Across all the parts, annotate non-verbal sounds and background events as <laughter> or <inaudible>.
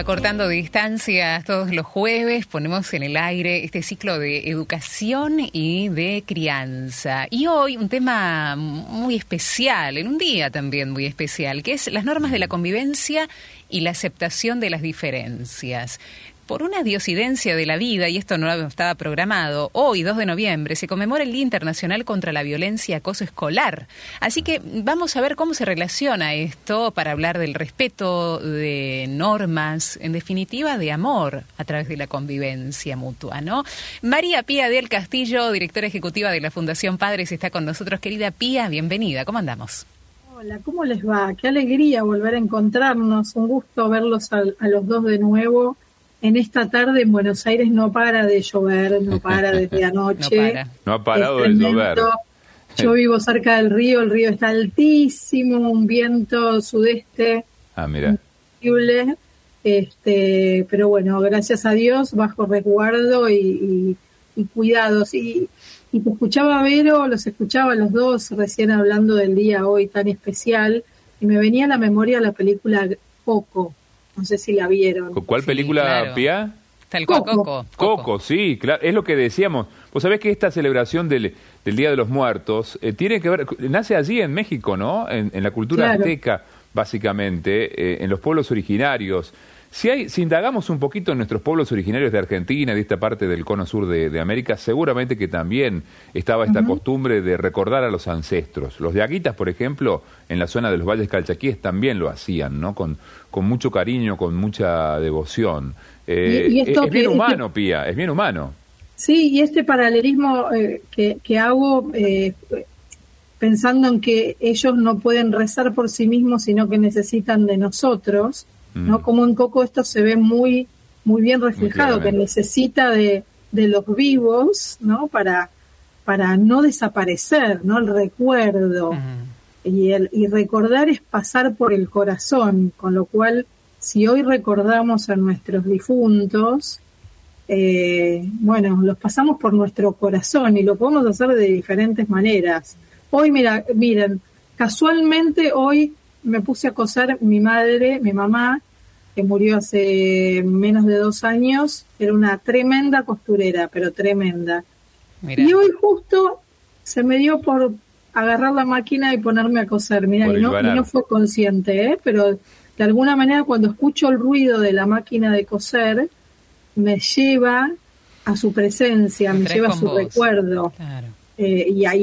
Acortando Distancias todos los jueves, ponemos en el aire este ciclo de educación y de crianza. Y hoy un tema muy especial, en un día también muy especial, que es las normas de la convivencia y la aceptación de las diferencias por una diosidencia de la vida, y esto no estaba programado, hoy, 2 de noviembre, se conmemora el Día Internacional contra la Violencia y Acoso Escolar. Así que vamos a ver cómo se relaciona esto para hablar del respeto de normas, en definitiva, de amor a través de la convivencia mutua, ¿no? María Pía del Castillo, directora ejecutiva de la Fundación Padres, está con nosotros. Querida Pía, bienvenida. ¿Cómo andamos? Hola, ¿cómo les va? Qué alegría volver a encontrarnos. Un gusto verlos a, a los dos de nuevo en esta tarde en Buenos Aires no para de llover, no para desde <laughs> anoche. no, ha parado de llover. Yo vivo cerca del río, el río está altísimo, un viento sudeste ah, mira. increíble. Este, pero bueno, gracias a Dios, bajo resguardo y, cuidados. Y, y te escuchaba Vero, los escuchaba los dos recién hablando del día hoy tan especial, y me venía a la memoria la película Coco, no sé si la vieron. ¿Cuál película, Pia? Pía? Coco. Coco. sí, claro. Es lo que decíamos. Vos sabés que esta celebración del, Día de los Muertos eh, tiene que ver, nace allí en México, ¿no? En, la cultura azteca, básicamente, eh, en los pueblos originarios. Si, hay, si indagamos un poquito en nuestros pueblos originarios de Argentina, de esta parte del cono sur de, América, seguramente que también estaba esta costumbre de recordar a los ancestros. Los de Aguitas, por ejemplo, en la zona de los valles calchaquíes también lo hacían, ¿no? Con, con mucho cariño, con mucha devoción. Eh, es, bien humano, Pía, es bien humano. Sí, y este paralelismo eh, que, hago eh, pensando en que ellos no pueden rezar por sí mismos, sino que necesitan de nosotros, ¿no? Mm. Como en Coco esto se ve muy, muy bien reflejado, que necesita de, de, los vivos, ¿no? Para, para no desaparecer, ¿no? El recuerdo. Y, el, y recordar es pasar por el corazón, con lo cual, si hoy recordamos a nuestros difuntos, eh, bueno, los pasamos por nuestro corazón y lo podemos hacer de diferentes maneras. Hoy, mira, miren, casualmente hoy me puse a coser mi madre, mi mamá, que murió hace menos de dos años, era una tremenda costurera, pero tremenda. Y hoy justo se me dio por agarrar la máquina y ponerme a coser. Mira, y no, no, fue consciente, ¿eh? pero de alguna manera cuando escucho el ruido de la máquina de coser, me lleva a su presencia, me lleva a su recuerdo. Eh, y, a,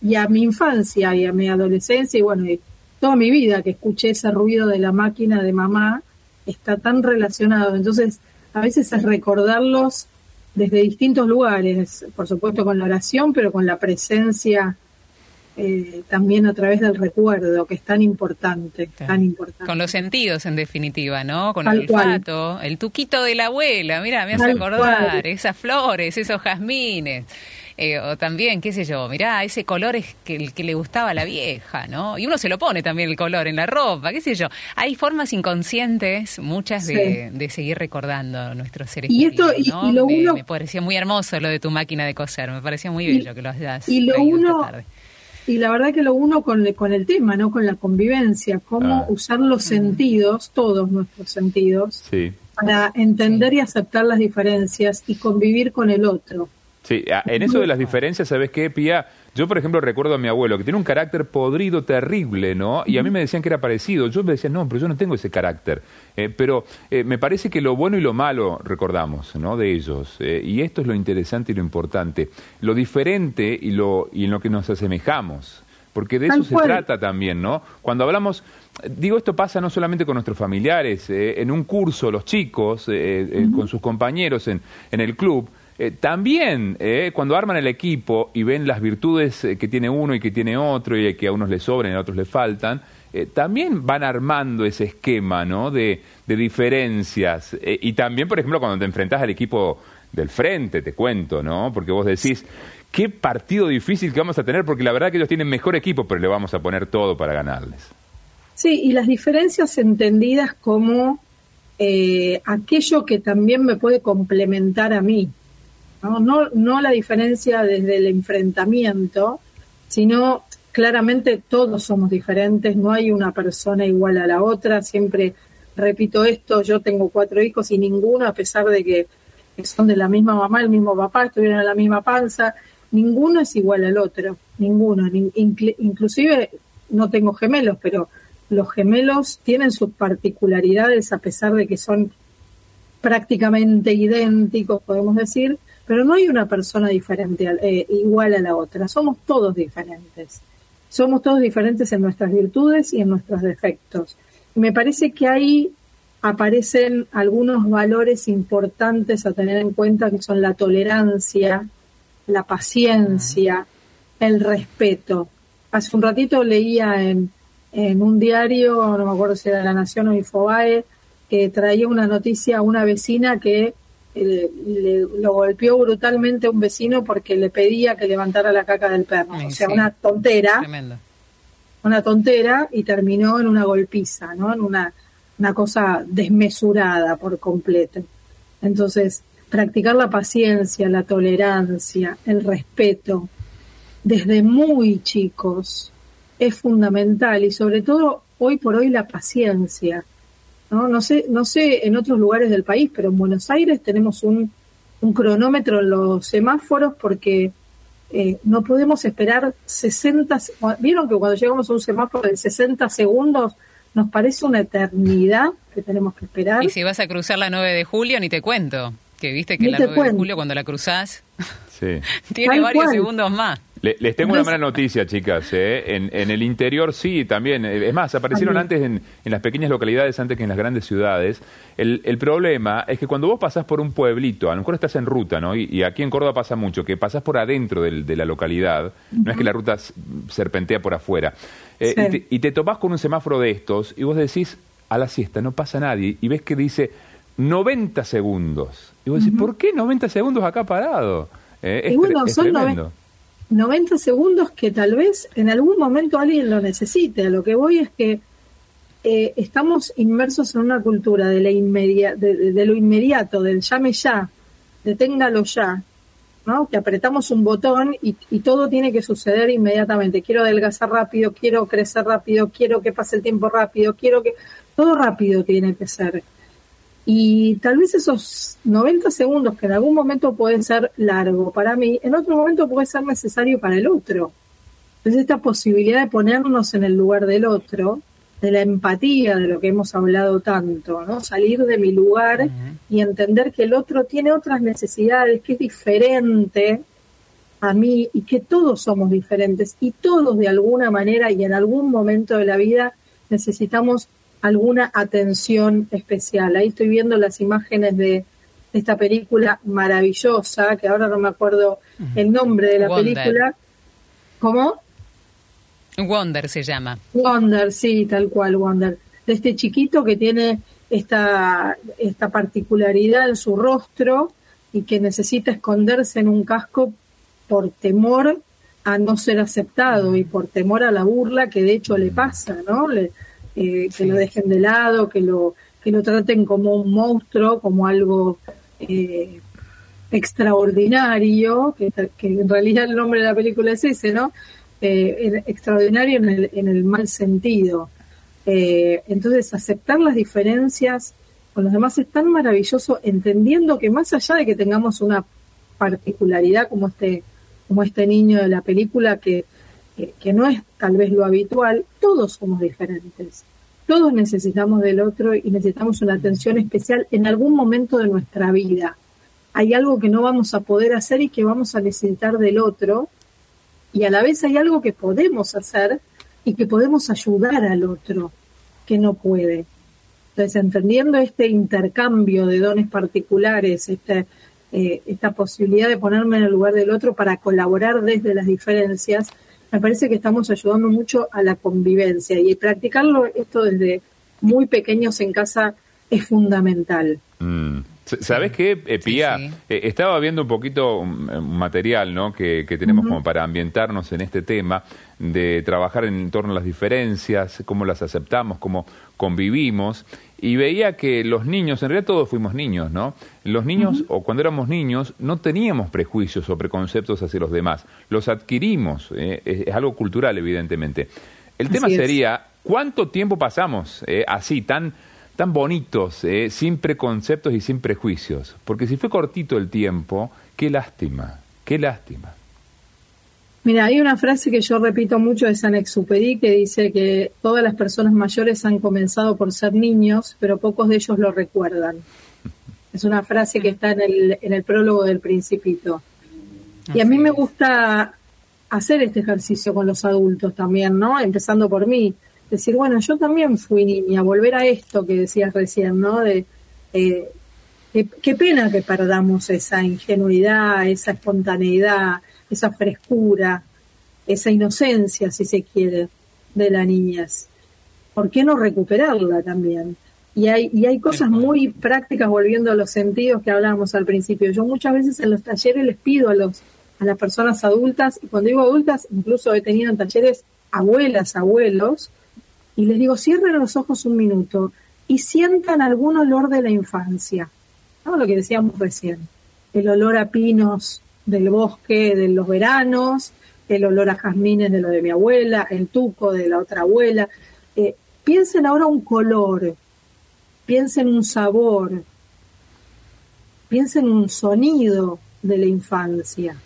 y, a, mi infancia y a mi adolescencia y bueno, y toda mi vida que escuché ese ruido de la máquina de mamá está tan relacionado. Entonces, a veces es recordarlos desde distintos lugares, por supuesto con la oración, pero con la presencia eh, también a través del recuerdo, que es tan importante, tan importante. Con los sentidos, en definitiva, ¿no? Con el olfato, el tuquito de la abuela, mira, me hace acordar, esas flores, esos jazmines. Eh, o también, qué sé yo, mirá, ese color es que, el que le gustaba a la vieja, ¿no? Y uno se lo pone también el color en la ropa, qué sé yo. Hay formas inconscientes, muchas, de, seguir recordando nuestros seres y esto, ¿no? lo uno... me, parecía muy hermoso lo de tu máquina de coser, me parecía muy bello que lo hayas Y lo uno... Y la verdad que lo uno con, con el tema, ¿no? Con la convivencia, cómo ah. usar los sentidos, todos nuestros sentidos, para entender y aceptar las diferencias y convivir con el otro. Sí, en eso de las diferencias, ¿sabes qué, Pía? Yo, por ejemplo, recuerdo a mi abuelo que tiene un carácter podrido terrible, ¿no? Y a mí me decían que era parecido. Yo me decía, no, pero yo no tengo ese carácter. Eh, pero eh, me parece que lo bueno y lo malo recordamos, ¿no? De ellos. Eh, y esto es lo interesante y lo importante. Lo diferente y, lo, y en lo que nos asemejamos. Porque de eso se trata también, ¿no? Cuando hablamos, digo, esto pasa no solamente con nuestros familiares, en un curso, los chicos, con sus compañeros en, en el club, eh, también, eh, cuando arman el equipo y ven las virtudes eh, que tiene uno y que tiene otro y que a unos le sobran y a otros le faltan, también van armando ese esquema ¿no? de, diferencias. y también, por ejemplo, cuando te enfrentas al equipo del frente, te cuento, ¿no? Porque vos decís, qué partido difícil que vamos a tener, porque la verdad que ellos tienen mejor equipo, pero le vamos a poner todo para ganarles. Sí, y las diferencias entendidas como aquello que también me puede complementar a mí. ¿No? No, no la diferencia desde el enfrentamiento, sino claramente todos somos diferentes, no hay una persona igual a la otra, siempre repito esto, yo tengo cuatro hijos y ninguno, a pesar de que son de la misma mamá, el mismo papá, estuvieron en la misma panza, ninguno es igual al otro, ninguno. inclusive no tengo gemelos, pero los gemelos tienen sus particularidades a pesar de que son prácticamente idénticos, podemos decir, pero no hay una persona diferente, eh, igual a la otra, somos todos diferentes. Somos todos diferentes en nuestras virtudes y en nuestros defectos. me parece que ahí aparecen algunos valores importantes a tener en cuenta que son la tolerancia, la paciencia, el respeto. Hace un ratito leía en, en un diario, no me acuerdo si era La Nación o Infobae, que traía una noticia a una vecina que eh, le, lo golpeó brutalmente a un vecino porque le pedía que levantara la caca del perro. o sea, una tontera. Una tontera y terminó en una golpiza, ¿no? En una, una cosa desmesurada por completo. Entonces, practicar la paciencia, la tolerancia, el respeto, desde muy chicos, es fundamental y sobre todo hoy por hoy la paciencia. No, no sé, no sé en otros lugares del país, pero en Buenos Aires tenemos un, un cronómetro en los semáforos porque eh, no podemos esperar 60, vieron que cuando llegamos a un semáforo de 60 segundos nos parece una eternidad que tenemos que esperar. Y si vas a cruzar la 9 de julio, ni te cuento, que viste que la 9 de julio cuando la cruzás <laughs> tiene varios segundos más les tengo una mala noticia, chicas. ¿eh? En, el interior sí, también. Eh, es más, aparecieron antes en, las pequeñas localidades, antes que en las grandes ciudades. El, problema es que cuando vos pasás por un pueblito, a lo mejor estás en ruta, ¿no? Y, aquí en Córdoba pasa mucho, que pasás por adentro de la localidad. No es que la ruta serpentea por afuera. Eh, y, te, y te topás con un semáforo de estos y vos decís, a la siesta, no pasa nadie. Y ves que dice 90 segundos. Y vos decís, ¿por qué 90 segundos acá parado? es, bueno, son tremendo. 90 segundos que tal vez en algún momento alguien lo necesite. A lo que voy es que eh, estamos inmersos en una cultura de, la de, lo inmediato, del llame ya, deténgalo ya, ¿no? Que apretamos un botón y, y, todo tiene que suceder inmediatamente. Quiero adelgazar rápido, quiero crecer rápido, quiero que pase el tiempo rápido, quiero que... Todo rápido tiene que ser. Y tal vez esos 90 segundos, que en algún momento pueden ser largo para mí, en otro momento puede ser necesario para el otro. Entonces esta posibilidad de ponernos en el lugar del otro, de la empatía de lo que hemos hablado tanto, ¿no? Salir de mi lugar y entender que el otro tiene otras necesidades, que es diferente a mí y que todos somos diferentes y todos de alguna manera y en algún momento de la vida necesitamos alguna atención especial. Ahí estoy viendo las imágenes de esta película maravillosa, que ahora no me acuerdo el nombre de la película. ¿Cómo? Wonder se llama. Wonder, sí, tal cual, Wonder. De este chiquito que tiene esta, esta particularidad en su rostro y que necesita esconderse en un casco por temor a no ser aceptado y por temor a la burla que de hecho le pasa, ¿no? Le, eh, que lo dejen de lado, que lo, que lo traten como un monstruo, como algo eh, extraordinario, que, en realidad el nombre de la película es ese, ¿no? Eh, extraordinario en el, en el mal sentido. entonces, aceptar las diferencias con los demás es tan maravilloso, entendiendo que más allá de que tengamos una particularidad como este, como este niño de la película que que, no es tal vez lo habitual, todos somos diferentes. Todos necesitamos del otro y necesitamos una atención especial en algún momento de nuestra vida. Hay algo que no vamos a poder hacer y que vamos a necesitar del otro, y a la vez hay algo que podemos hacer y que podemos ayudar al otro que no puede. Entonces, entendiendo este intercambio de dones particulares, este, eh, esta posibilidad de ponerme en el lugar del otro para colaborar desde las diferencias, me parece que estamos ayudando mucho a la convivencia y practicarlo esto desde muy pequeños en casa es fundamental. Mm. ¿Sabes qué, eh, Pía? Eh, estaba viendo un poquito un, material ¿no? que, tenemos como para ambientarnos en este tema, de trabajar en torno a las diferencias, cómo las aceptamos, cómo convivimos, y veía que los niños, en realidad todos fuimos niños, ¿no? Los niños, o cuando éramos niños, no teníamos prejuicios o preconceptos hacia los demás, los adquirimos, ¿eh? es, algo cultural, evidentemente. El tema sería, ¿cuánto tiempo pasamos así, tan tan bonitos, eh, sin preconceptos y sin prejuicios. Porque si fue cortito el tiempo, qué lástima, qué lástima. Mira, hay una frase que yo repito mucho de San Exupéry que dice que todas las personas mayores han comenzado por ser niños, pero pocos de ellos lo recuerdan. <laughs> Es una frase que está en el, en el prólogo del Principito. Y a mí me gusta hacer este ejercicio con los adultos también, ¿no? Empezando por mí. Decir, bueno, yo también fui niña, volver a esto que decías recién, ¿no? De eh, qué pena que perdamos esa ingenuidad, esa espontaneidad, esa frescura, esa inocencia, si se quiere, de la niñez. ¿Por qué no recuperarla también? Y hay, y hay cosas muy prácticas volviendo a los sentidos que hablábamos al principio. Yo muchas veces en los talleres les pido a los a las personas adultas, y cuando digo adultas, incluso he tenido en talleres abuelas, abuelos, y les digo, cierren los ojos un minuto y sientan algún olor de la infancia, ¿no? Lo que decíamos recién, el olor a pinos del bosque de los veranos, el olor a jazmines de lo de mi abuela, el tuco de la otra abuela. Eh, piensen ahora un color, piensen un sabor, piensen un sonido de la infancia.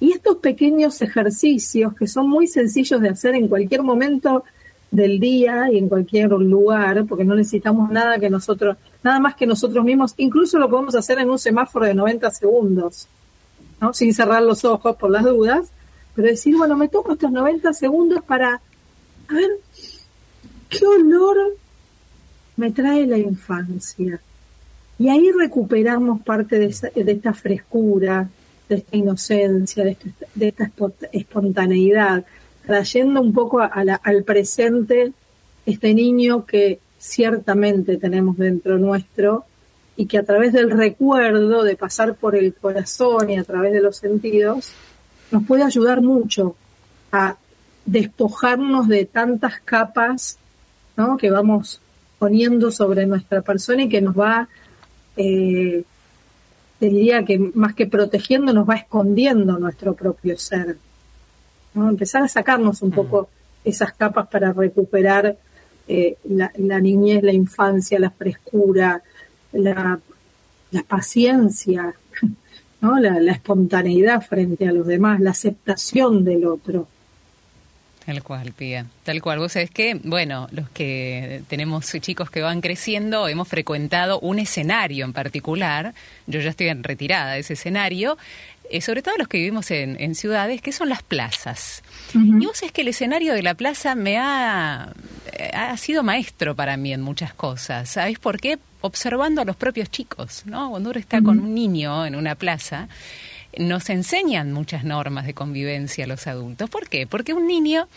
Y estos pequeños ejercicios que son muy sencillos de hacer en cualquier momento del día y en cualquier lugar, porque no necesitamos nada que nosotros, nada más que nosotros mismos, incluso lo podemos hacer en un semáforo de 90 segundos sin cerrar los ojos por las dudas, pero decir, bueno, me tomo estos 90 segundos para, a ver, ¿qué olor me trae la infancia? Y ahí recuperamos parte de, esta frescura, de esta inocencia, de, esta espontaneidad, trayendo un poco al presente este niño que ciertamente tenemos dentro nuestro y que a través del recuerdo, de pasar por el corazón y a través de los sentidos, nos puede ayudar mucho a despojarnos de tantas capas ¿no? que vamos poniendo sobre nuestra persona y que nos va, eh, te diría que más que protegiendo, nos va escondiendo nuestro propio ser. ¿no? Empezar a sacarnos un poco esas capas para recuperar eh, la niñez, la infancia, la frescura, la, paciencia, <laughs> ¿no? La, la, espontaneidad frente a los demás, la aceptación del otro. Tal cual, Pía, tal cual. Vos sabés que, bueno, los que tenemos chicos que van creciendo, hemos frecuentado un escenario en particular, yo ya estoy retirada de ese escenario, eh, sobre todo los que vivimos en, ciudades, que son las plazas. Y vos es que el escenario de la plaza me ha, eh, ha sido maestro para mí en muchas cosas. ¿Sabés por qué? Observando a los propios chicos, ¿no? Cuando uno está con un niño en una plaza, nos enseñan muchas normas de convivencia a los adultos. ¿Por qué? Porque un niño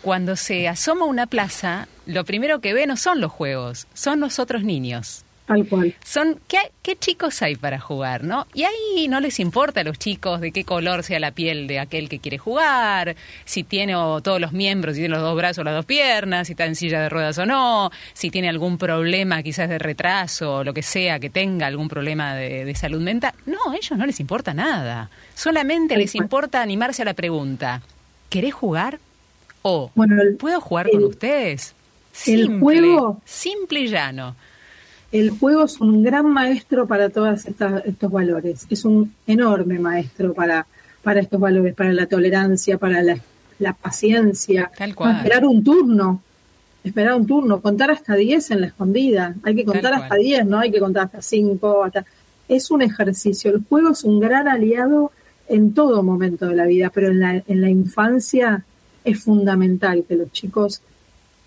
cuando se asoma a una plaza, lo primero que ve no son los juegos, son los otros niños. Tal cual. Son, ¿qué, ¿qué, chicos hay para jugar, no? Y ahí no les importa a los chicos de qué color sea la piel de aquel que quiere jugar, si tiene todos los miembros, si tiene los dos brazos o las dos piernas, si está en silla de ruedas o no, si tiene algún problema quizás de retraso o lo que sea, que tenga algún problema de, salud mental. No, a ellos no les importa nada. Solamente les importa animarse a la pregunta, ¿querés jugar? O, ¿puedo jugar con ustedes? Simple, el juego... Simple y llano el juego es un gran maestro para todos estos valores. Es un enorme maestro para, para estos valores, para la tolerancia, para la, paciencia. esperar un turno. Esperar un turno. Contar hasta 10 en la escondida. Hay que contar hasta 10, no hay que contar hasta 5. Hasta... Es un ejercicio. El juego es un gran aliado en todo momento de la vida, pero en la, en la infancia es fundamental que los chicos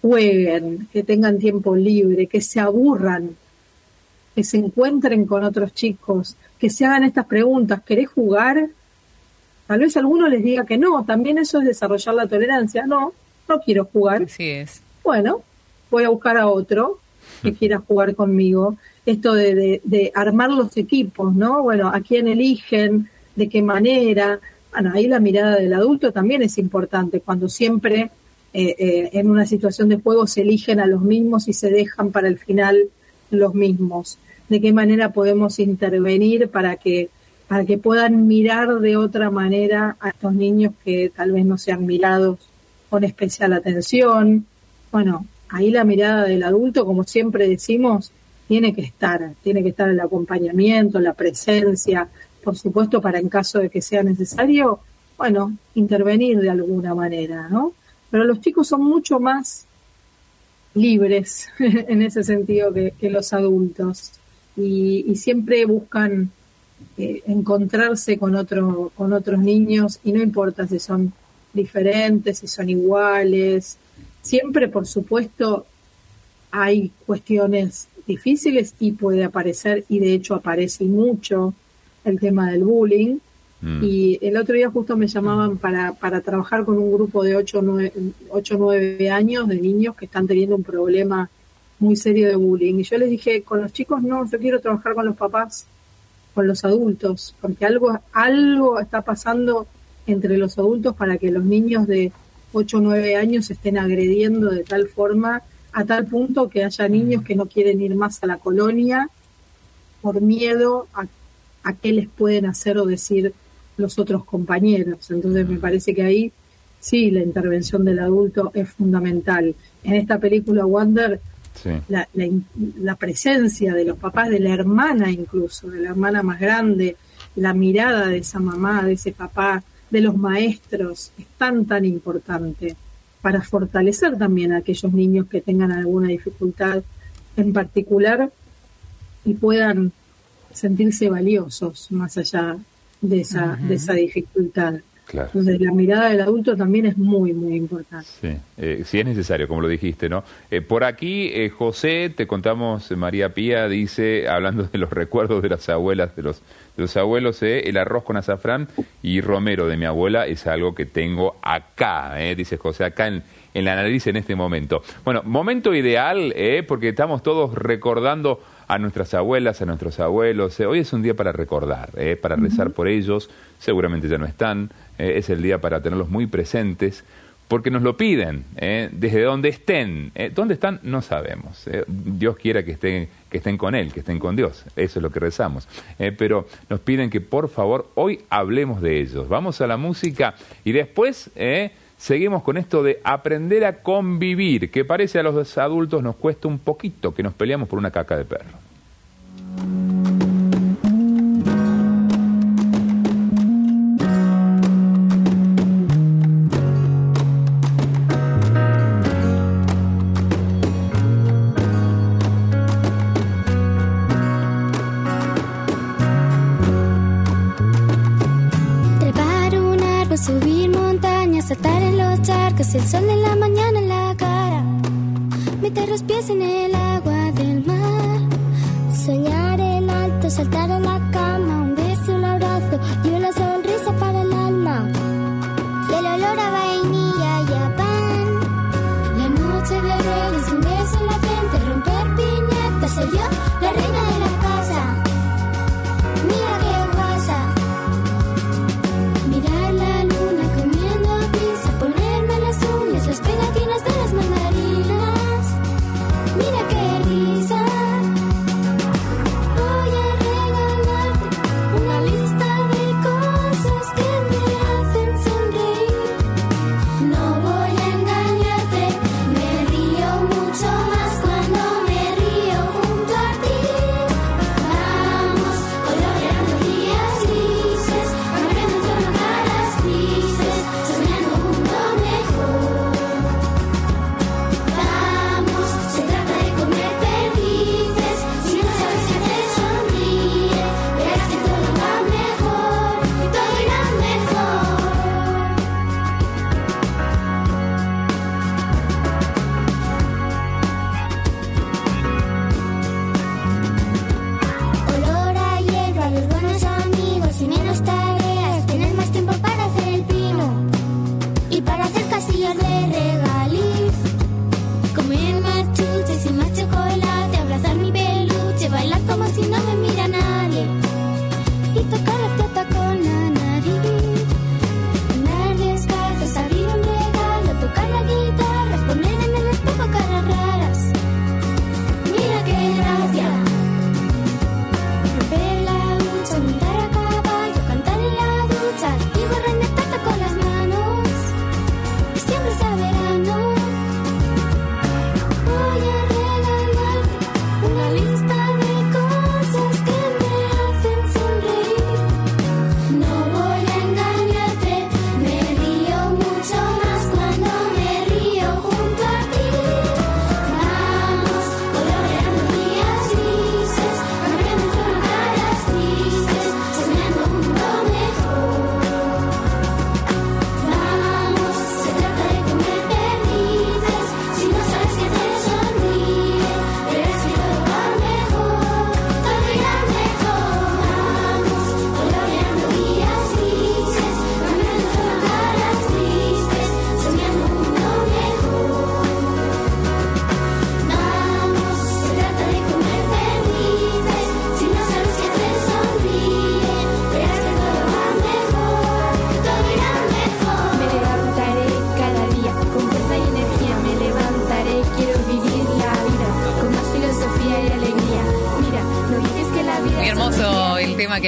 jueguen, que tengan tiempo libre, que se aburran que se encuentren con otros chicos, que se hagan estas preguntas, ¿querés jugar? Tal vez alguno les diga que no, también eso es desarrollar la tolerancia. No, no quiero jugar. Así es. Bueno, voy a buscar a otro que quiera <laughs> jugar conmigo. Esto de, de, armar los equipos, ¿no? Bueno, a quién eligen, de qué manera. Bueno, ahí la mirada del adulto también es importante, cuando siempre eh, eh, en una situación de juego se eligen a los mismos y se dejan para el final los mismos de qué manera podemos intervenir para que para que puedan mirar de otra manera a estos niños que tal vez no sean mirados con especial atención. Bueno, ahí la mirada del adulto, como siempre decimos, tiene que estar, tiene que estar el acompañamiento, la presencia, por supuesto, para en caso de que sea necesario, bueno, intervenir de alguna manera, ¿no? Pero los chicos son mucho más libres <laughs> en ese sentido que, los adultos y, siempre buscan eh, encontrarse con, otro, con otros niños y no importa si son diferentes, si son iguales, siempre por supuesto hay cuestiones difíciles y puede aparecer y de hecho aparece mucho el tema del bullying, Mm. Y el otro día justo me llamaban para, para trabajar con un grupo de 8 o 9, años de niños que están teniendo un problema muy serio de bullying. Y yo les dije, con los chicos no, yo quiero trabajar con los papás, con los adultos, porque algo, algo está pasando entre los adultos para que los niños de 8 o 9 años estén agrediendo de tal forma, a tal punto que haya niños que no quieren ir más a la colonia por miedo a, a qué les pueden hacer o decir los otros compañeros. Entonces me parece que ahí sí la intervención del adulto es fundamental. En esta película Wonder, la, la, presencia de los papás, de la hermana incluso, de la hermana más grande, la mirada de esa mamá, de ese papá, de los maestros, es tan, tan importante para fortalecer también a aquellos niños que tengan alguna dificultad en particular y puedan sentirse valiosos más allá de esa, de esa dificultad. Entonces la mirada del adulto también es muy, muy importante. Sí, eh, es necesario, como lo dijiste, ¿no? Eh, por aquí, eh, José, te contamos, María Pía dice, hablando de los <laughs> recuerdos de las abuelas, de los, de los abuelos, el arroz con azafrán y romero de mi abuela es algo que tengo acá, dice José, acá en, en la nariz en este momento. Bueno, momento ideal, porque estamos todos recordando a nuestras abuelas, a nuestros abuelos. Eh, hoy es un día para recordar, eh, para rezar por ellos, seguramente ya no están, eh, es el día para tenerlos muy presentes, porque nos lo piden, desde donde estén. ¿Dónde están? No sabemos. Dios quiera que estén, que estén con Él, que estén con Dios. Eso es lo que rezamos. pero nos piden que por favor hoy hablemos de ellos. Vamos a la música y después seguimos con esto de aprender a convivir, que parece a los adultos nos cuesta un poquito, que nos peleamos por una caca de perro.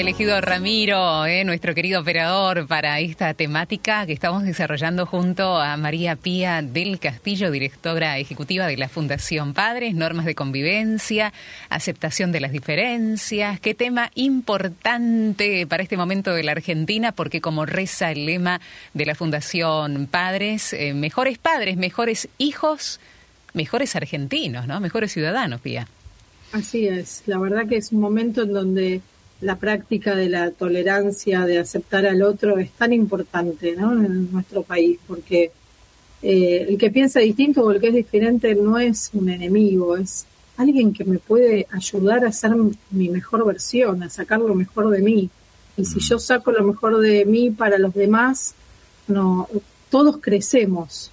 Elegido Ramiro, eh, nuestro querido operador, para esta temática que estamos desarrollando junto a María Pía del Castillo, directora ejecutiva de la Fundación Padres, normas de convivencia, aceptación de las diferencias. Qué tema importante para este momento de la Argentina, porque como reza el lema de la Fundación Padres, eh, mejores padres, mejores hijos, mejores argentinos, ¿no? Mejores ciudadanos, Pía. Así es, la verdad que es un momento en donde la práctica de la tolerancia, de aceptar al otro, es tan importante ¿no? en nuestro país, porque eh, el que piensa distinto o el que es diferente no es un enemigo, es alguien que me puede ayudar a ser mi mejor versión, a sacar lo mejor de mí. Y si yo saco lo mejor de mí para los demás, no, todos crecemos.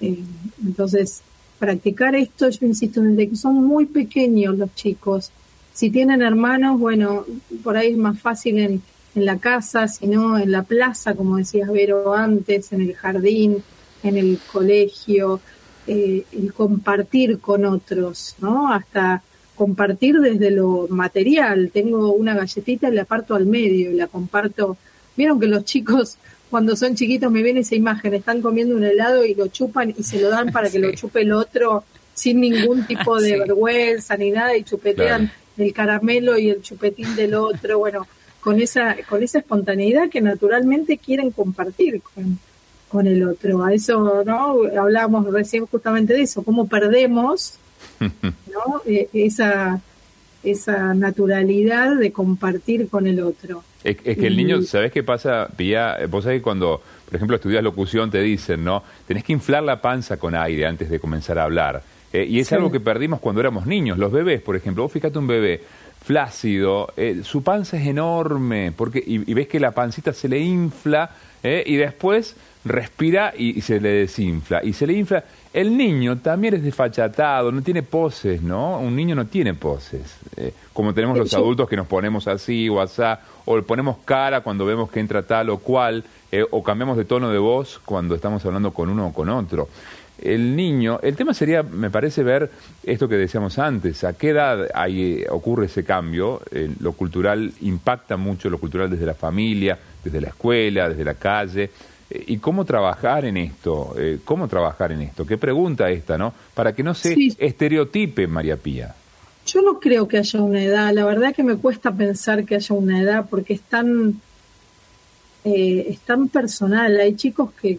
Eh, entonces, practicar esto, yo insisto, desde que son muy pequeños los chicos, si tienen hermanos, bueno, por ahí es más fácil en, en la casa, sino en la plaza, como decías Vero antes, en el jardín, en el colegio, eh, el compartir con otros, ¿no? Hasta compartir desde lo material. Tengo una galletita y la parto al medio y la comparto. Vieron que los chicos cuando son chiquitos me viene esa imagen, están comiendo un helado y lo chupan y se lo dan para que <laughs> lo chupe el otro sin ningún tipo de <laughs> vergüenza ni nada y chupetean el caramelo y el chupetín del otro, bueno, con esa, con esa espontaneidad que naturalmente quieren compartir con, con el otro. A eso, ¿no? Hablábamos recién justamente de eso, cómo perdemos, <laughs> ¿no? E, esa, esa naturalidad de compartir con el otro. Es, que el niño, ¿sabes qué pasa, Pía? Vos sabés que cuando, por ejemplo, estudias locución, te dicen, ¿no? Tenés que inflar la panza con aire antes de comenzar a hablar. Eh, y es algo que perdimos cuando éramos niños. Los bebés, por ejemplo, vos fíjate un bebé flácido, eh, su panza es enorme, porque y, ves que la pancita se le infla eh, y después respira y, se le desinfla. Y se le infla. El niño también es desfachatado, no tiene poses, ¿no? Un niño no tiene poses. como tenemos los adultos que nos ponemos así o asá, o le ponemos cara cuando vemos que entra tal o cual, o cambiamos de tono de voz cuando estamos hablando con uno o con otro el niño, el tema sería, me parece, ver esto que decíamos antes, a qué edad hay, ocurre ese cambio, lo cultural impacta mucho, lo cultural desde la familia, desde la escuela, desde la calle, eh, y cómo trabajar en esto, eh, cómo trabajar en esto, qué pregunta esta, ¿no? Para que no se estereotipe María Pía. Yo no creo que haya una edad, la verdad que me cuesta pensar que haya una edad porque es tan eh, es tan personal. Hay chicos que,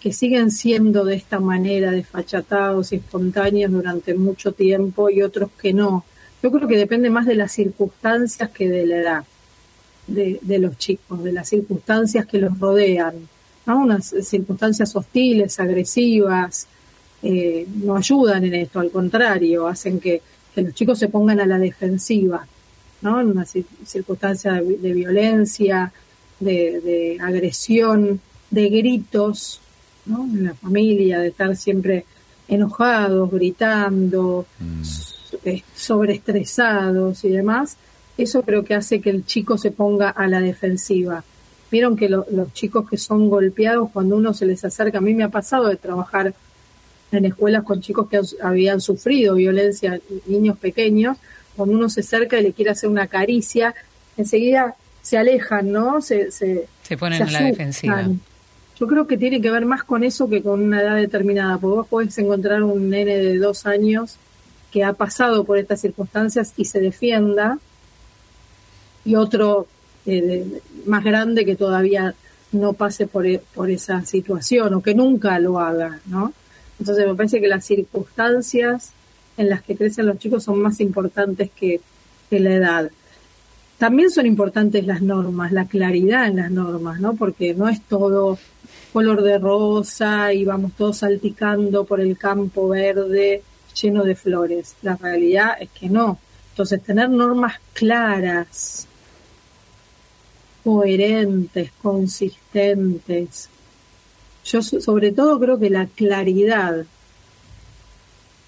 que, siguen siendo de esta manera, desfachatados y espontáneos durante mucho tiempo y otros que no. Yo creo que depende más de las circunstancias que de la edad de, de los chicos, de las circunstancias que los rodean. ¿no? Unas circunstancias hostiles, agresivas, eh, no ayudan en esto, al contrario, hacen que, que, los chicos se pongan a la defensiva, ¿no? En una circunstancia de violencia, de, agresión, de gritos ¿no? en la familia, de estar siempre enojados, gritando, mm. eh, sobreestresados y demás, eso creo que hace que el chico se ponga a la defensiva. Vieron que los chicos que son golpeados, cuando uno se les acerca, a mí me ha pasado de trabajar en escuelas con chicos que habían sufrido violencia, niños pequeños, cuando uno se acerca y le quiere hacer una caricia, enseguida se alejan, ¿no? Se, se, ponen en la defensiva. Yo creo que tiene que ver más con eso que con una edad determinada, porque vos podés encontrar un nene de dos años que ha pasado por estas circunstancias y se defienda, y otro eh, más grande que todavía no pase por, e, por esa situación o que nunca lo haga, ¿no? Entonces me parece que las circunstancias en las que crecen los chicos son más importantes que, que la edad. También son importantes las normas, la claridad en las normas, ¿no? Porque no es todo color de rosa y vamos todos salticando por el campo verde lleno de flores. La realidad es que no. Entonces, tener normas claras, coherentes, consistentes. Yo sobre todo creo que la claridad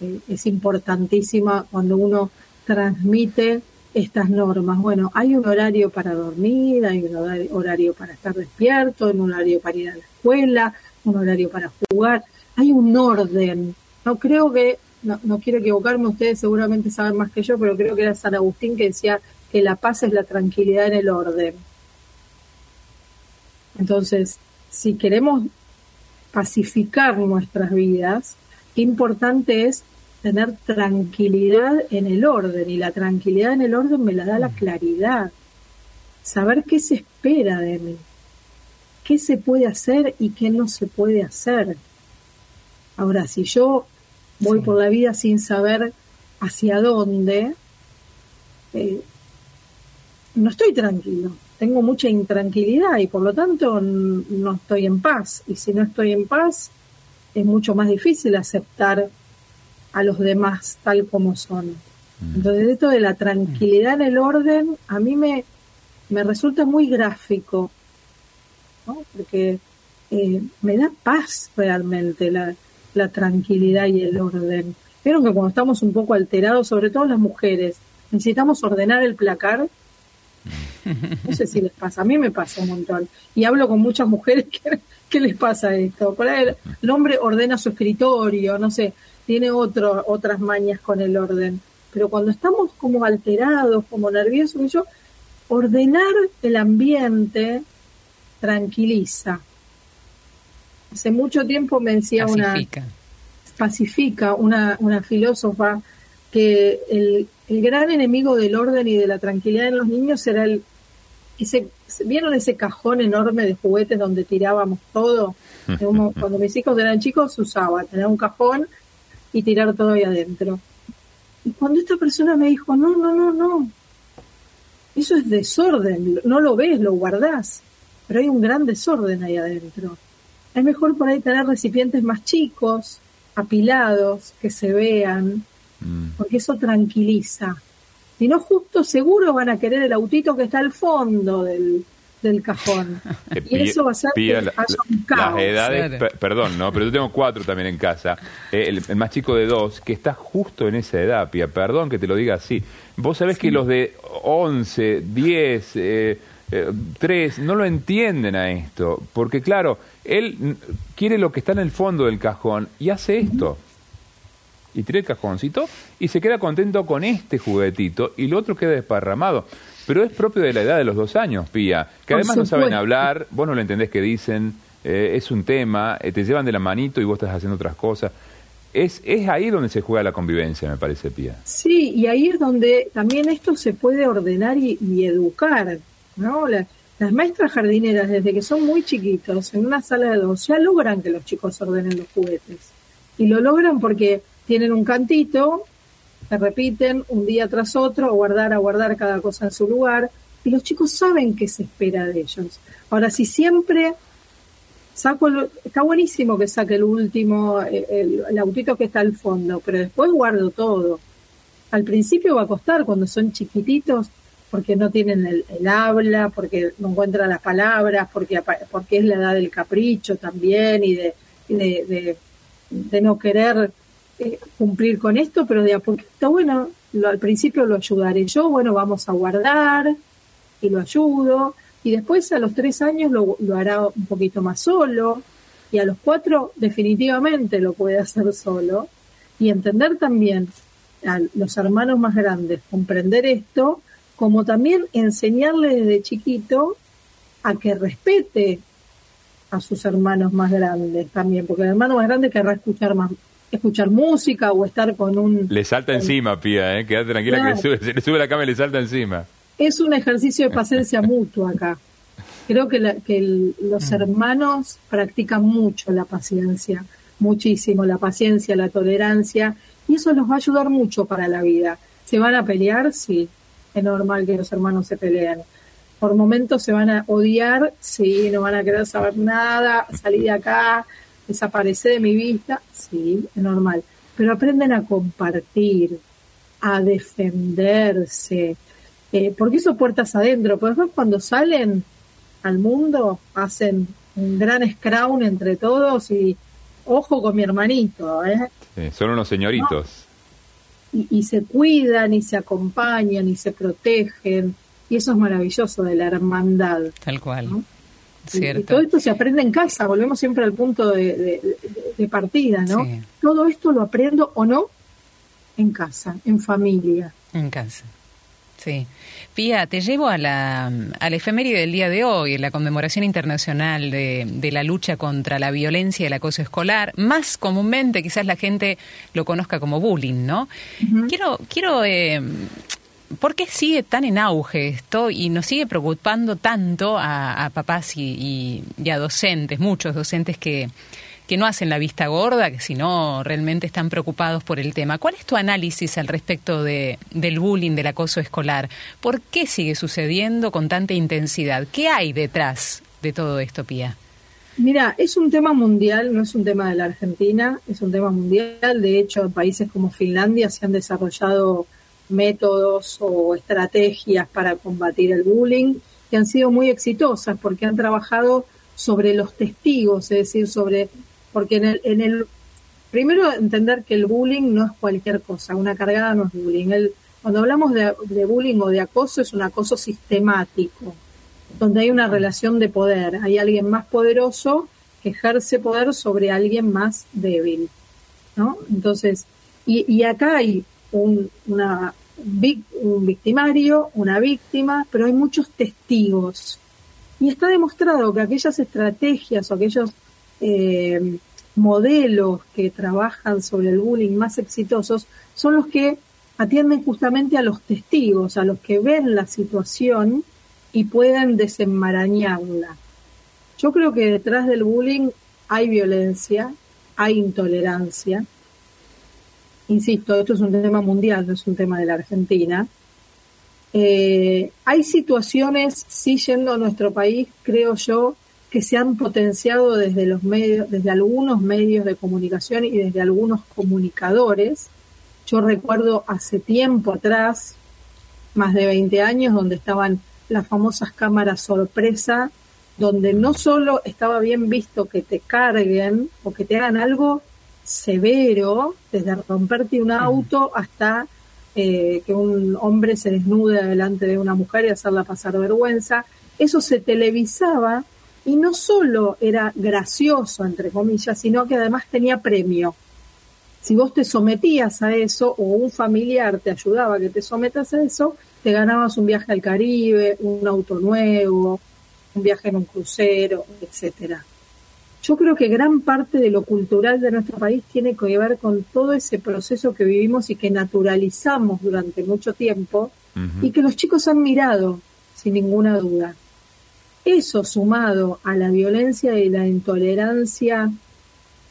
eh, es importantísima cuando uno transmite estas normas. Bueno, hay un horario para dormir, hay un horario para estar despierto, un horario para ir a la escuela, un horario para jugar, hay un orden. No creo que, no, no quiero equivocarme, ustedes seguramente saben más que yo, pero creo que era San Agustín que decía que la paz es la tranquilidad en el orden. Entonces, si queremos pacificar nuestras vidas, importante es tener tranquilidad en el orden y la tranquilidad en el orden me la da la mm. claridad, saber qué se espera de mí, qué se puede hacer y qué no se puede hacer. Ahora, si yo voy por la vida sin saber hacia dónde, eh, no estoy tranquilo, tengo mucha intranquilidad y por lo tanto no estoy en paz. Y si no estoy en paz, es mucho más difícil aceptar a los demás tal como son. Mm. Entonces esto de la tranquilidad en el orden a mí me, me resulta muy gráfico, porque eh, me da paz realmente la, la tranquilidad y el orden. Vieron que cuando estamos un poco alterados, sobre todo las mujeres, necesitamos ordenar el placar. <laughs> No sé si les pasa, a mí me pasa un montón. Y hablo con muchas mujeres <laughs> que, ¿qué les pasa esto? Por ahí el hombre ordena su escritorio, no sé, tiene otro, otras mañas con el orden. Pero cuando estamos como alterados, como nerviosos, yo, ordenar el ambiente tranquiliza. Hace mucho tiempo me decía una pacifica, una, una filósofa, que el, el, gran enemigo del orden y de la tranquilidad en los niños era el ese vieron ese cajón enorme de juguetes donde tirábamos todo. <laughs> Cuando mis hijos eran chicos usaba tener un cajón y tirar todo ahí adentro. Y cuando esta persona me dijo, no, no, no, no, eso es desorden, no lo ves, lo guardás, pero hay un gran desorden ahí adentro. Es mejor por ahí tener recipientes más chicos, apilados, que se vean, mm. porque eso tranquiliza. Si no, justo seguro van a querer el autito que está al fondo del, del cajón. Eh, y eso va a ser que haya un caos. Las edades, perdón, ¿no? Pero yo tengo cuatro también en casa. Eh, el, más chico de dos, que está justo en esa edad, Pía. Perdón que te lo diga así. Vos sabés que los de 11, 10, eh, 3 no lo entienden a esto. Porque, claro, él quiere lo que está en el fondo del cajón y hace esto. Y tira el cajoncito y se queda contento con este juguetito y lo otro queda desparramado. Pero es propio de la edad de los dos años, Pía, que además no saben hablar, vos no lo entendés que dicen, eh, es un tema, eh, te llevan de la manito y vos estás haciendo otras cosas. Es, es ahí donde se juega la convivencia, me parece, Pía. Sí, y ahí es donde también esto se puede ordenar y, educar, ¿no? las maestras jardineras, desde que son muy chiquitos, en una sala de dos, ya logran que los chicos ordenen los juguetes. Y lo logran porque tienen un cantito se repiten un día tras otro, a guardar, a guardar cada cosa en su lugar, y los chicos saben qué se espera de ellos. Ahora, si siempre saco, está buenísimo que saque el último, el, autito que está al fondo, pero después guardo todo. Al principio va a costar cuando son chiquititos, porque no tienen el, habla, porque no encuentran las palabras, porque, porque es la edad del capricho también y de, de, de no querer cumplir con esto, pero de a poquito, bueno, al principio lo ayudaré yo, bueno, vamos a guardar y lo ayudo, y después a los tres años lo, hará un poquito más solo, y a los cuatro definitivamente lo puede hacer solo, y entender también a los hermanos más grandes, comprender esto, como también enseñarle desde chiquito a que respete a sus hermanos más grandes también, porque el hermano más grande querrá escuchar más, escuchar música o estar con un... Le salta encima, Pía, ¿eh? Quédate tranquila que se <laughs> le sube la cama y le salta encima. Es un ejercicio de paciencia <laughs> mutua acá. Creo que, que los mm. hermanos practican mucho la paciencia, muchísimo, la paciencia, la tolerancia, y eso los va a ayudar mucho para la vida. ¿Se van a pelear? Sí, es normal que los hermanos se peleen. Por momentos se van a odiar, sí, no van a querer saber nada, salir de acá, desaparece de mi vista, sí, es normal, pero aprenden a compartir, a defenderse, eh, porque eso puertas adentro, por ejemplo, cuando salen al mundo hacen un gran scrown entre todos y ojo con mi hermanito, ¿eh? son unos señoritos. Y, y, se cuidan y se acompañan y se protegen y eso es maravilloso de la hermandad. Tal cual. Y, todo esto se aprende en casa, volvemos siempre al punto de, partida, ¿no? Todo esto lo aprendo o no en casa, en familia. En casa. Sí. Pía, te llevo a la, a la efeméride del día de hoy, la conmemoración internacional de, de, la lucha contra la violencia y el acoso escolar. Más comúnmente, quizás la gente lo conozca como bullying, ¿no? Quiero, quiero eh, ¿por qué sigue tan en auge esto y nos sigue preocupando tanto a, papás y, a docentes, muchos docentes que, que no hacen la vista gorda, que si no realmente están preocupados por el tema? ¿Cuál es tu análisis al respecto de, del bullying, del acoso escolar? ¿Por qué sigue sucediendo con tanta intensidad? ¿Qué hay detrás de todo esto, Pía? Mira, es un tema mundial, no es un tema de la Argentina, es un tema mundial. De hecho, países como Finlandia se han desarrollado métodos o estrategias para combatir el bullying que han sido muy exitosas porque han trabajado sobre los testigos, es decir, sobre, porque en el, en el primero entender que el bullying no es cualquier cosa, una cargada no es bullying. El, cuando hablamos de, bullying o de acoso es un acoso sistemático, donde hay una relación de poder, hay alguien más poderoso que ejerce poder sobre alguien más débil, ¿no? Entonces, y, acá hay un, una, un victimario, una víctima, pero hay muchos testigos. Y está demostrado que aquellas estrategias o aquellos eh, modelos que trabajan sobre el bullying más exitosos son los que atienden justamente a los testigos, a los que ven la situación y pueden desenmarañarla. Yo creo que detrás del bullying hay violencia, hay intolerancia, insisto, esto es un tema mundial, no es un tema de la Argentina. Eh, hay situaciones, sí yendo a nuestro país, creo yo, que se han potenciado desde los medios, desde algunos medios de comunicación y desde algunos comunicadores. Yo recuerdo hace tiempo atrás, más de 20 años, donde estaban las famosas cámaras sorpresa, donde no solo estaba bien visto que te carguen o que te hagan algo severo, desde romperte un auto hasta eh, que un hombre se desnude delante de una mujer y hacerla pasar vergüenza. Eso se televisaba y no solo era gracioso, entre comillas, sino que además tenía premio. Si vos te sometías a eso o un familiar te ayudaba a que te sometas a eso, te ganabas un viaje al Caribe, un auto nuevo, un viaje en un crucero, etcétera. Yo creo que gran parte de lo cultural de nuestro país tiene que ver con todo ese proceso que vivimos y que naturalizamos durante mucho tiempo y que los chicos han mirado, sin ninguna duda. Eso sumado a la violencia y la intolerancia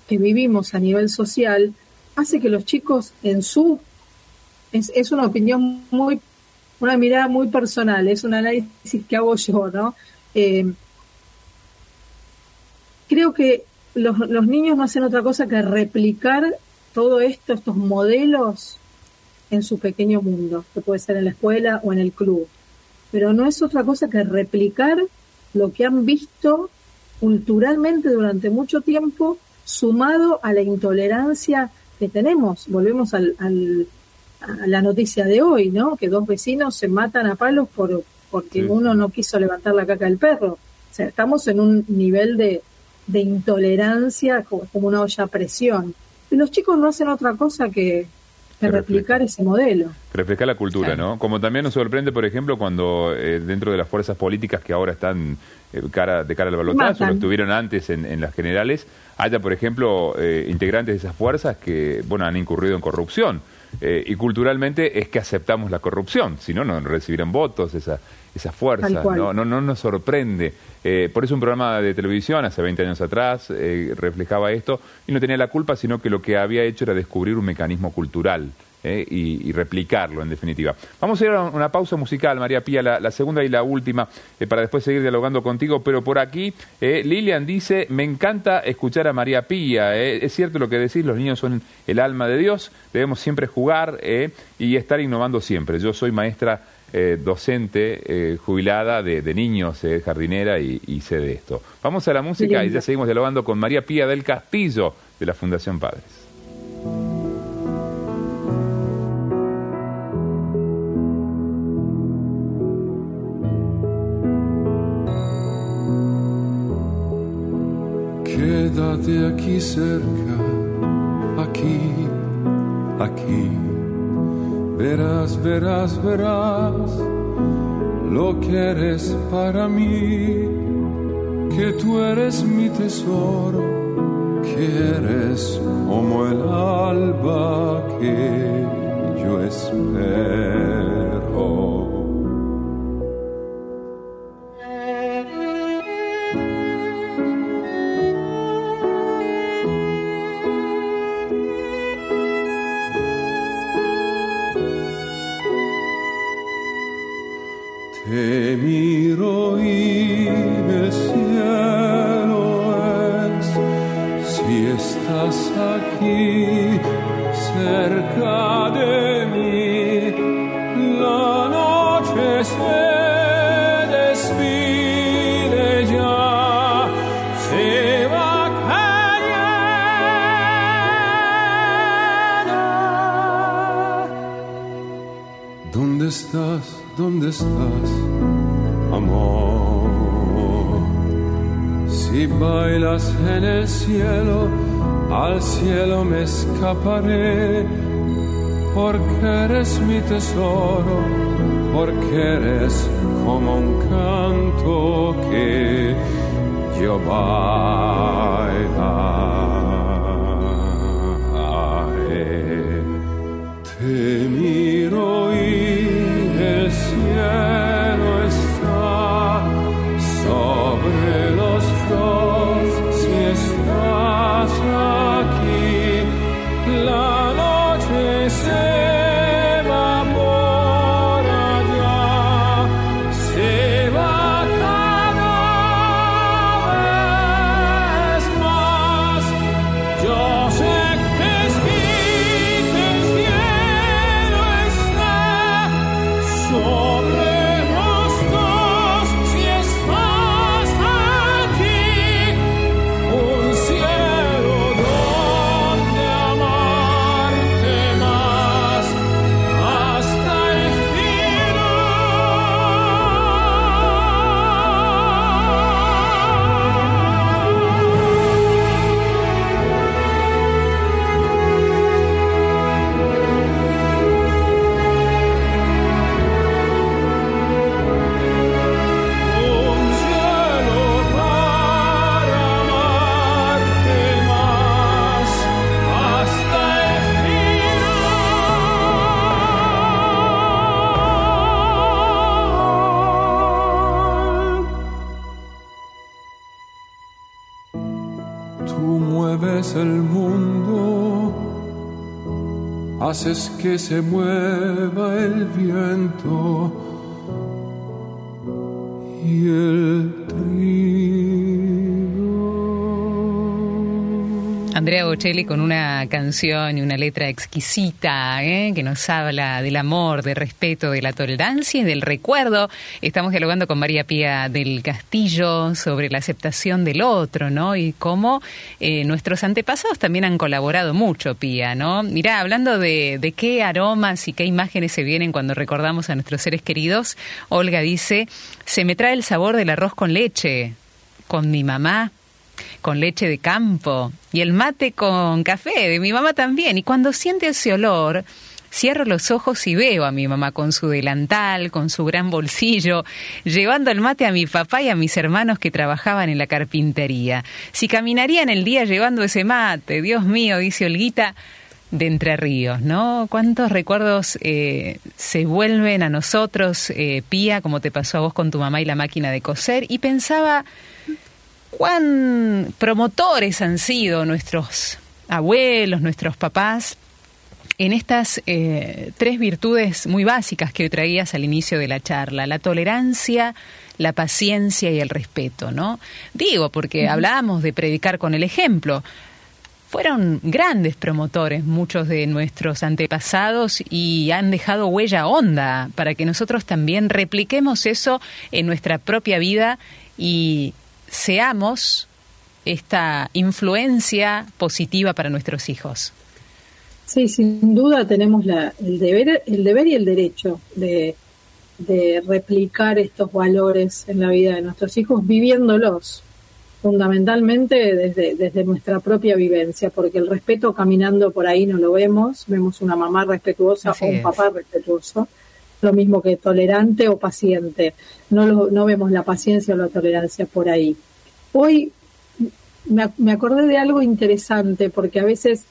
que vivimos a nivel social, hace que los chicos en su... Es, es una opinión muy... una mirada muy personal, es un análisis que hago yo, ¿no? Eh, creo que los, los niños no hacen otra cosa que replicar todo esto, estos modelos en su pequeño mundo, que puede ser en la escuela o en el club. Pero no es otra cosa que replicar lo que han visto culturalmente durante mucho tiempo, sumado a la intolerancia que tenemos. Volvemos al, al, a la noticia de hoy, ¿no? Que dos vecinos se matan a palos por porque uno no quiso levantar la caca del perro. O sea, estamos en un nivel de, de intolerancia como, una olla a presión. Y los chicos no hacen otra cosa que, replicar ese modelo. Reflejar la cultura, ¿no? Como también nos sorprende, por ejemplo, cuando eh, dentro de las fuerzas políticas que ahora están eh, cara, de cara al balotaje, lo estuvieron antes en, las generales, haya, por ejemplo, eh, integrantes de esas fuerzas que, bueno, han incurrido en corrupción. y culturalmente es que aceptamos la corrupción, si no, no recibirán votos, esa, esa fuerza, ¿no? ¿no? No nos sorprende. Eh, por eso un programa de televisión hace 20 años atrás eh, reflejaba esto y no tenía la culpa, sino que lo que había hecho era descubrir un mecanismo cultural. Eh, y, replicarlo en definitiva. Vamos a ir a una pausa musical, María Pía, la, segunda y la última, para después seguir dialogando contigo, pero por aquí Lilian dice, me encanta escuchar a María Pía, es cierto lo que decís, los niños son el alma de Dios, debemos siempre jugar y estar innovando siempre. Yo soy maestra eh, docente eh, jubilada de, niños, eh, jardinera y, sé de esto. Vamos a la música y ya seguimos dialogando con María Pía del Castillo de la Fundación Padres. Quédate aquí cerca, aquí, aquí Verás, verás, verás lo que eres para mí, que tú eres mi tesoro, que eres como el alba que yo espero. En el cielo, al cielo me escaparé, porque eres mi tesoro, porque eres como un canto que yo bailaré. Haces que se mueva el viento Andrea Bocelli con una canción y una letra exquisita ¿eh? que nos habla del amor, del respeto, de la tolerancia y del recuerdo. Estamos dialogando con María Pía del Castillo sobre la aceptación del otro, ¿no? Y cómo eh, nuestros antepasados también han colaborado mucho, Pía, ¿no? Mirá, hablando de, de qué aromas y qué imágenes se vienen cuando recordamos a nuestros seres queridos, Olga dice, se me trae el sabor del arroz con leche, con mi mamá, con leche de campo y el mate con café de mi mamá también. Y cuando siente ese olor, cierro los ojos y veo a mi mamá con su delantal, con su gran bolsillo, llevando el mate a mi papá y a mis hermanos que trabajaban en la carpintería. Si caminaría en el día llevando ese mate, Dios mío, dice Olguita, de Entre Ríos, ¿no? ¿Cuántos recuerdos eh, se vuelven a nosotros, eh, Pía, como te pasó a vos con tu mamá y la máquina de coser? Y pensaba, cuán promotores han sido nuestros abuelos, nuestros papás, en estas eh, tres virtudes muy básicas que traías al inicio de la charla, la tolerancia, la paciencia y el respeto, ¿no? Digo, porque hablábamos de predicar con el ejemplo. Fueron grandes promotores muchos de nuestros antepasados y han dejado huella honda para que nosotros también repliquemos eso en nuestra propia vida y seamos esta influencia positiva para nuestros hijos. Sí, sin duda tenemos la, el, deber, el deber y el derecho de, de replicar estos valores en la vida de nuestros hijos, viviéndolos. fundamentalmente desde, desde nuestra propia vivencia, porque el respeto caminando por ahí no lo vemos, vemos una mamá respetuosa o un papá respetuoso, lo mismo que tolerante o paciente, no, lo, no vemos la paciencia o la tolerancia por ahí. Hoy me, me acordé de algo interesante, porque a veces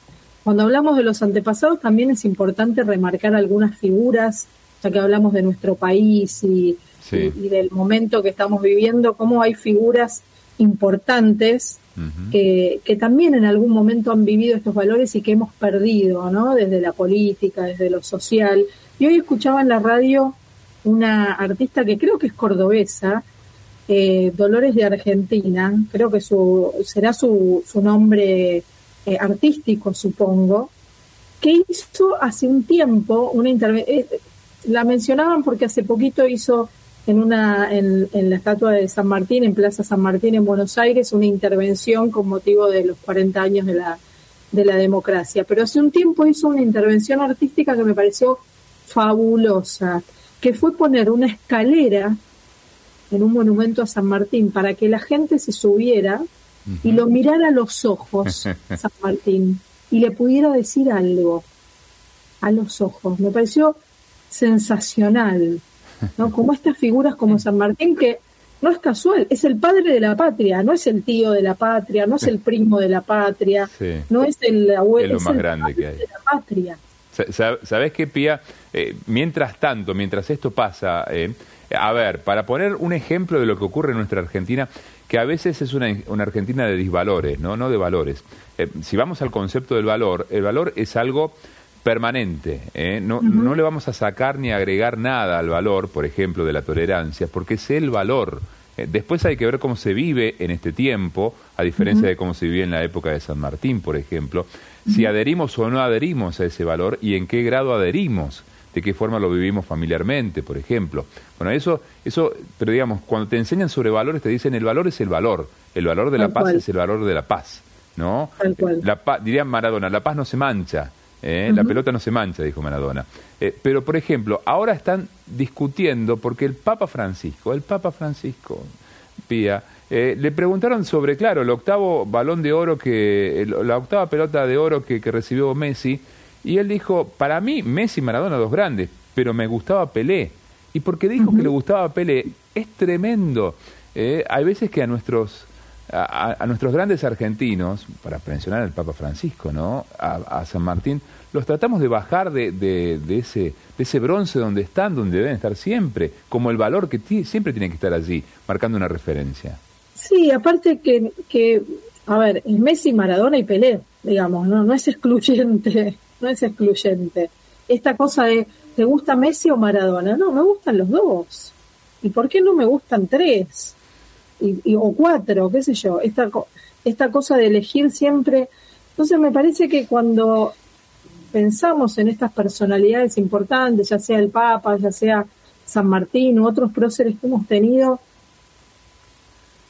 cuando hablamos de los antepasados también es importante remarcar algunas figuras, ya que hablamos de nuestro país y, y, del momento que estamos viviendo, cómo hay figuras importantes que, que, también en algún momento han vivido estos valores y que hemos perdido, ¿no? Desde la política, desde lo social. Y hoy escuchaba en la radio una artista que creo que es cordobesa, eh, Dolores de Argentina, creo que su, será su, su nombre eh, artístico, supongo, que hizo hace un tiempo una intervención, eh, la mencionaban porque hace poquito hizo en una en, la estatua de San Martín, en Plaza San Martín en Buenos Aires, una intervención con motivo de los 40 años de la, de la democracia. Pero hace un tiempo hizo una intervención artística que me pareció fabulosa, que fue poner una escalera en un monumento a San Martín para que la gente se subiera y lo mirara a los ojos, <laughs> San Martín, y le pudiera decir algo a los ojos. Me pareció sensacional. ¿no? <laughs> Como estas figuras como San Martín, que no es casual, es el padre de la patria, no es el tío de la patria, no es el primo de la patria, no es el abuelo, es, lo más grande que hay. de la patria. ¿Sabes qué, Pía? Eh, mientras tanto, mientras esto pasa, eh, a ver, para poner un ejemplo de lo que ocurre en nuestra Argentina, que a veces es una, una Argentina de disvalores, no, no de valores. Eh, si vamos al concepto del valor, el valor es algo permanente. ¿eh? No, no le vamos a sacar ni agregar nada al valor, por ejemplo, de la tolerancia, porque es el valor. Después hay que ver cómo se vive en este tiempo, a diferencia de cómo se vivía en la época de San Martín, por ejemplo, si adherimos o no adherimos a ese valor y en qué grado adherimos, de qué forma lo vivimos familiarmente, por ejemplo. Bueno, eso, eso, pero digamos, cuando te enseñan sobre valores te dicen el valor es el valor, el valor de la paz es el valor de la paz, ¿no? La dirían Maradona, la paz no se mancha, ¿eh? La pelota no se mancha, dijo Maradona. Eh, pero, por ejemplo, ahora están discutiendo porque el Papa Francisco, el Papa Francisco, Pía, eh, le preguntaron sobre, claro, el octavo balón de oro, que la octava pelota de oro que, recibió Messi, y él dijo, para mí, Messi y Maradona, dos grandes, pero me gustaba Pelé. Y porque dijo que le gustaba Pelé, es tremendo. hay veces que a nuestros a, nuestros grandes argentinos, para mencionar al Papa Francisco, ¿no? A, San Martín, los tratamos de bajar de, de, ese, de ese bronce donde están, donde deben estar siempre, como el valor que siempre tiene que estar allí, marcando una referencia. Sí, aparte que, que a ver, es Messi, Maradona y Pelé, digamos, no, no es excluyente, <laughs> no es excluyente. Esta cosa de, ¿te gusta Messi o Maradona? No, me gustan los dos. ¿Y por qué no me gustan tres? y, o cuatro, qué sé yo, esta, esta cosa de elegir siempre. Entonces me parece que cuando pensamos en estas personalidades importantes, ya sea el Papa, ya sea San Martín u otros próceres que hemos tenido,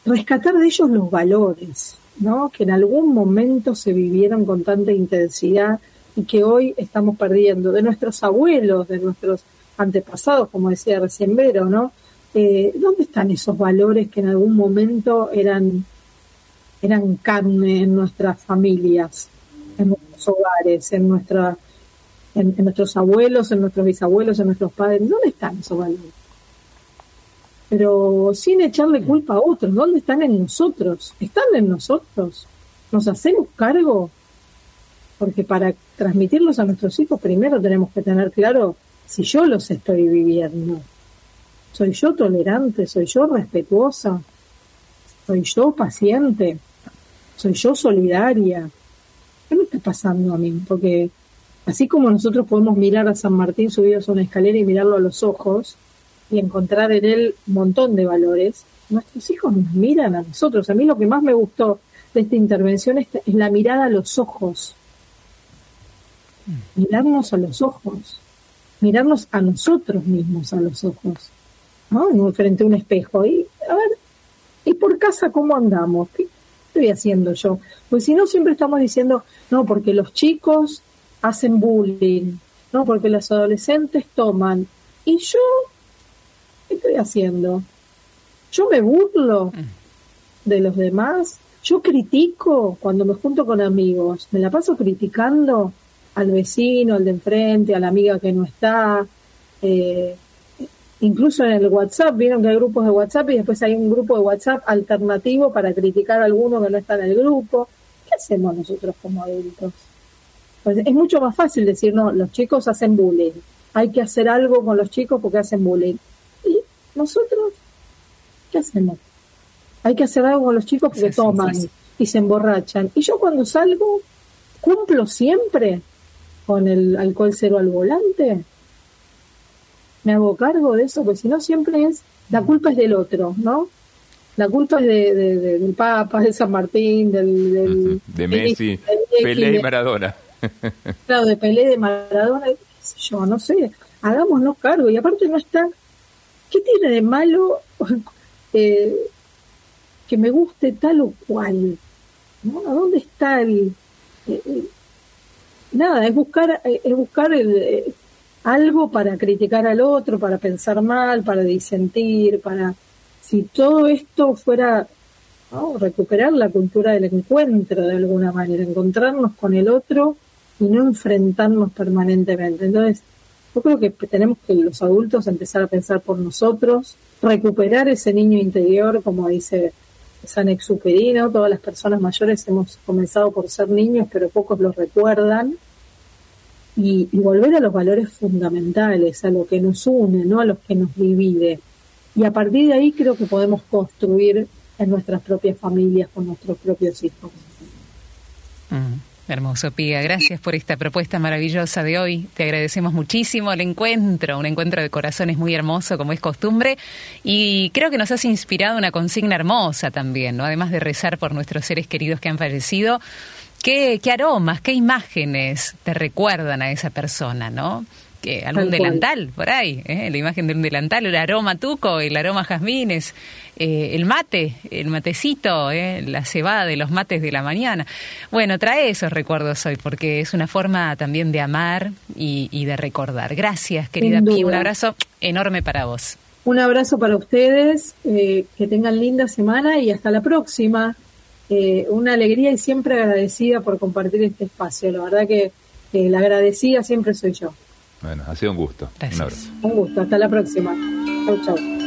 rescatar de ellos los valores, ¿no? Que en algún momento se vivieron con tanta intensidad y que hoy estamos perdiendo, de nuestros abuelos, de nuestros antepasados, como decía recién Vero, ¿no? Eh, ¿dónde están esos valores que en algún momento eran, eran carne en nuestras familias, en nuestros hogares, en, nuestra, en, nuestros abuelos, en nuestros bisabuelos, en nuestros padres? ¿Dónde están esos valores? Pero sin echarle culpa a otros, ¿dónde están en nosotros? ¿Están en nosotros? ¿Nos hacemos cargo? Porque para transmitirlos a nuestros hijos primero tenemos que tener claro si yo los estoy viviendo ¿Soy yo tolerante? ¿Soy yo respetuosa? ¿Soy yo paciente? ¿Soy yo solidaria? ¿Qué me está pasando a mí? Porque así como nosotros podemos mirar a San Martín subido a una escalera y mirarlo a los ojos y encontrar en él un montón de valores, nuestros hijos nos miran a nosotros. A mí lo que más me gustó de esta intervención es, la mirada a los ojos. Mirarnos a los ojos. Mirarnos a nosotros mismos a los ojos. ¿no? Frente a un espejo. Y, a ver, ¿y por casa cómo andamos? ¿Qué estoy haciendo yo? Pues si no, siempre estamos diciendo, no, porque los chicos hacen bullying, no, porque los adolescentes toman. ¿Y yo qué estoy haciendo? ¿Yo me burlo? de los demás. Yo critico cuando me junto con amigos, me la paso criticando al vecino, al de enfrente, a la amiga que no está. Eh, incluso en el WhatsApp, vieron que hay grupos de WhatsApp y después hay un grupo de WhatsApp alternativo para criticar a alguno que no está en el grupo. ¿Qué hacemos nosotros como adultos? Pues es mucho más fácil decir, no, los chicos hacen bullying, hay que hacer algo con los chicos porque hacen bullying. ¿Y nosotros qué hacemos? Hay que hacer algo con los chicos porque toman y se emborrachan. Y yo cuando salgo, cumplo siempre con el alcohol cero al volante. Me hago cargo de eso, porque si no siempre es, la culpa es del otro, ¿no? La culpa es de, del Papa, de San Martín, del... de Messi, Pelé y Maradona. claro, de Pelé, de Maradona, qué sé yo, no sé, hagámonos cargo. Y aparte no está, ¿qué tiene de malo <laughs> eh, que me guste tal o cual? ¿no? ¿A dónde está el, nada, es buscar, es buscar algo para criticar al otro, para pensar mal, para disentir, para si todo esto fuera recuperar la cultura del encuentro de alguna manera, encontrarnos con el otro y no enfrentarnos permanentemente. Entonces, yo creo que tenemos que los adultos empezar a pensar por nosotros, recuperar ese niño interior, como dice San Exuperino, todas las personas mayores hemos comenzado por ser niños, pero pocos los recuerdan, y, volver a los valores fundamentales, a lo que nos une, no a los que nos divide. Y a partir de ahí creo que podemos construir en nuestras propias familias con nuestros propios hijos. Mm. Hermoso, Pía. Gracias por esta propuesta maravillosa de hoy. Te agradecemos muchísimo el encuentro, un encuentro de corazones muy hermoso, como es costumbre. Y creo que nos has inspirado una consigna hermosa también, ¿no? Además de rezar por nuestros seres queridos que han fallecido. ¿Qué, qué aromas, qué imágenes te recuerdan a esa persona, no? Que algún delantal por ahí, ¿eh? la imagen de un delantal, el aroma tuco, el aroma jazmines, eh, el mate, el matecito, ¿eh? la cebada de los mates de la mañana. Bueno, trae esos recuerdos hoy porque es una forma también de amar y, de recordar. Gracias, querida Pi, un abrazo enorme para vos. Un abrazo para ustedes, que tengan linda semana y hasta la próxima. una alegría y siempre agradecida por compartir este espacio. La verdad que la agradecida siempre soy yo. Bueno, ha sido un gusto. Un abrazo. Un gusto. Hasta la próxima. Chau, chau.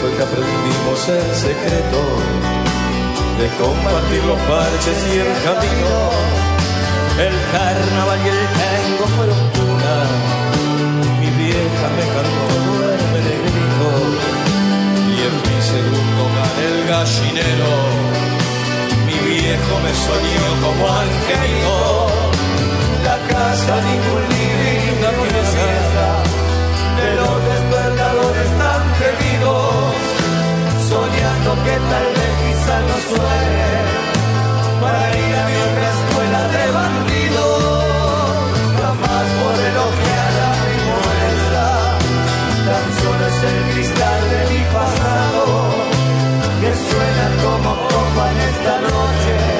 Fue que aprendimos el secreto de compartir los parches y el camino. El carnaval y el tango fueron una. Mi vieja me cantó duerme negrito y en mi segundo hogar el gallinero. Mi viejo me soñó como angelito la casa, ningún living, una pieza que tal vez quizá no suene para ir a mi otra escuela de bandidos. Jamás por elogiar a mi pobreza, tan solo es el cristal de mi pasado que suena como copa en esta noche.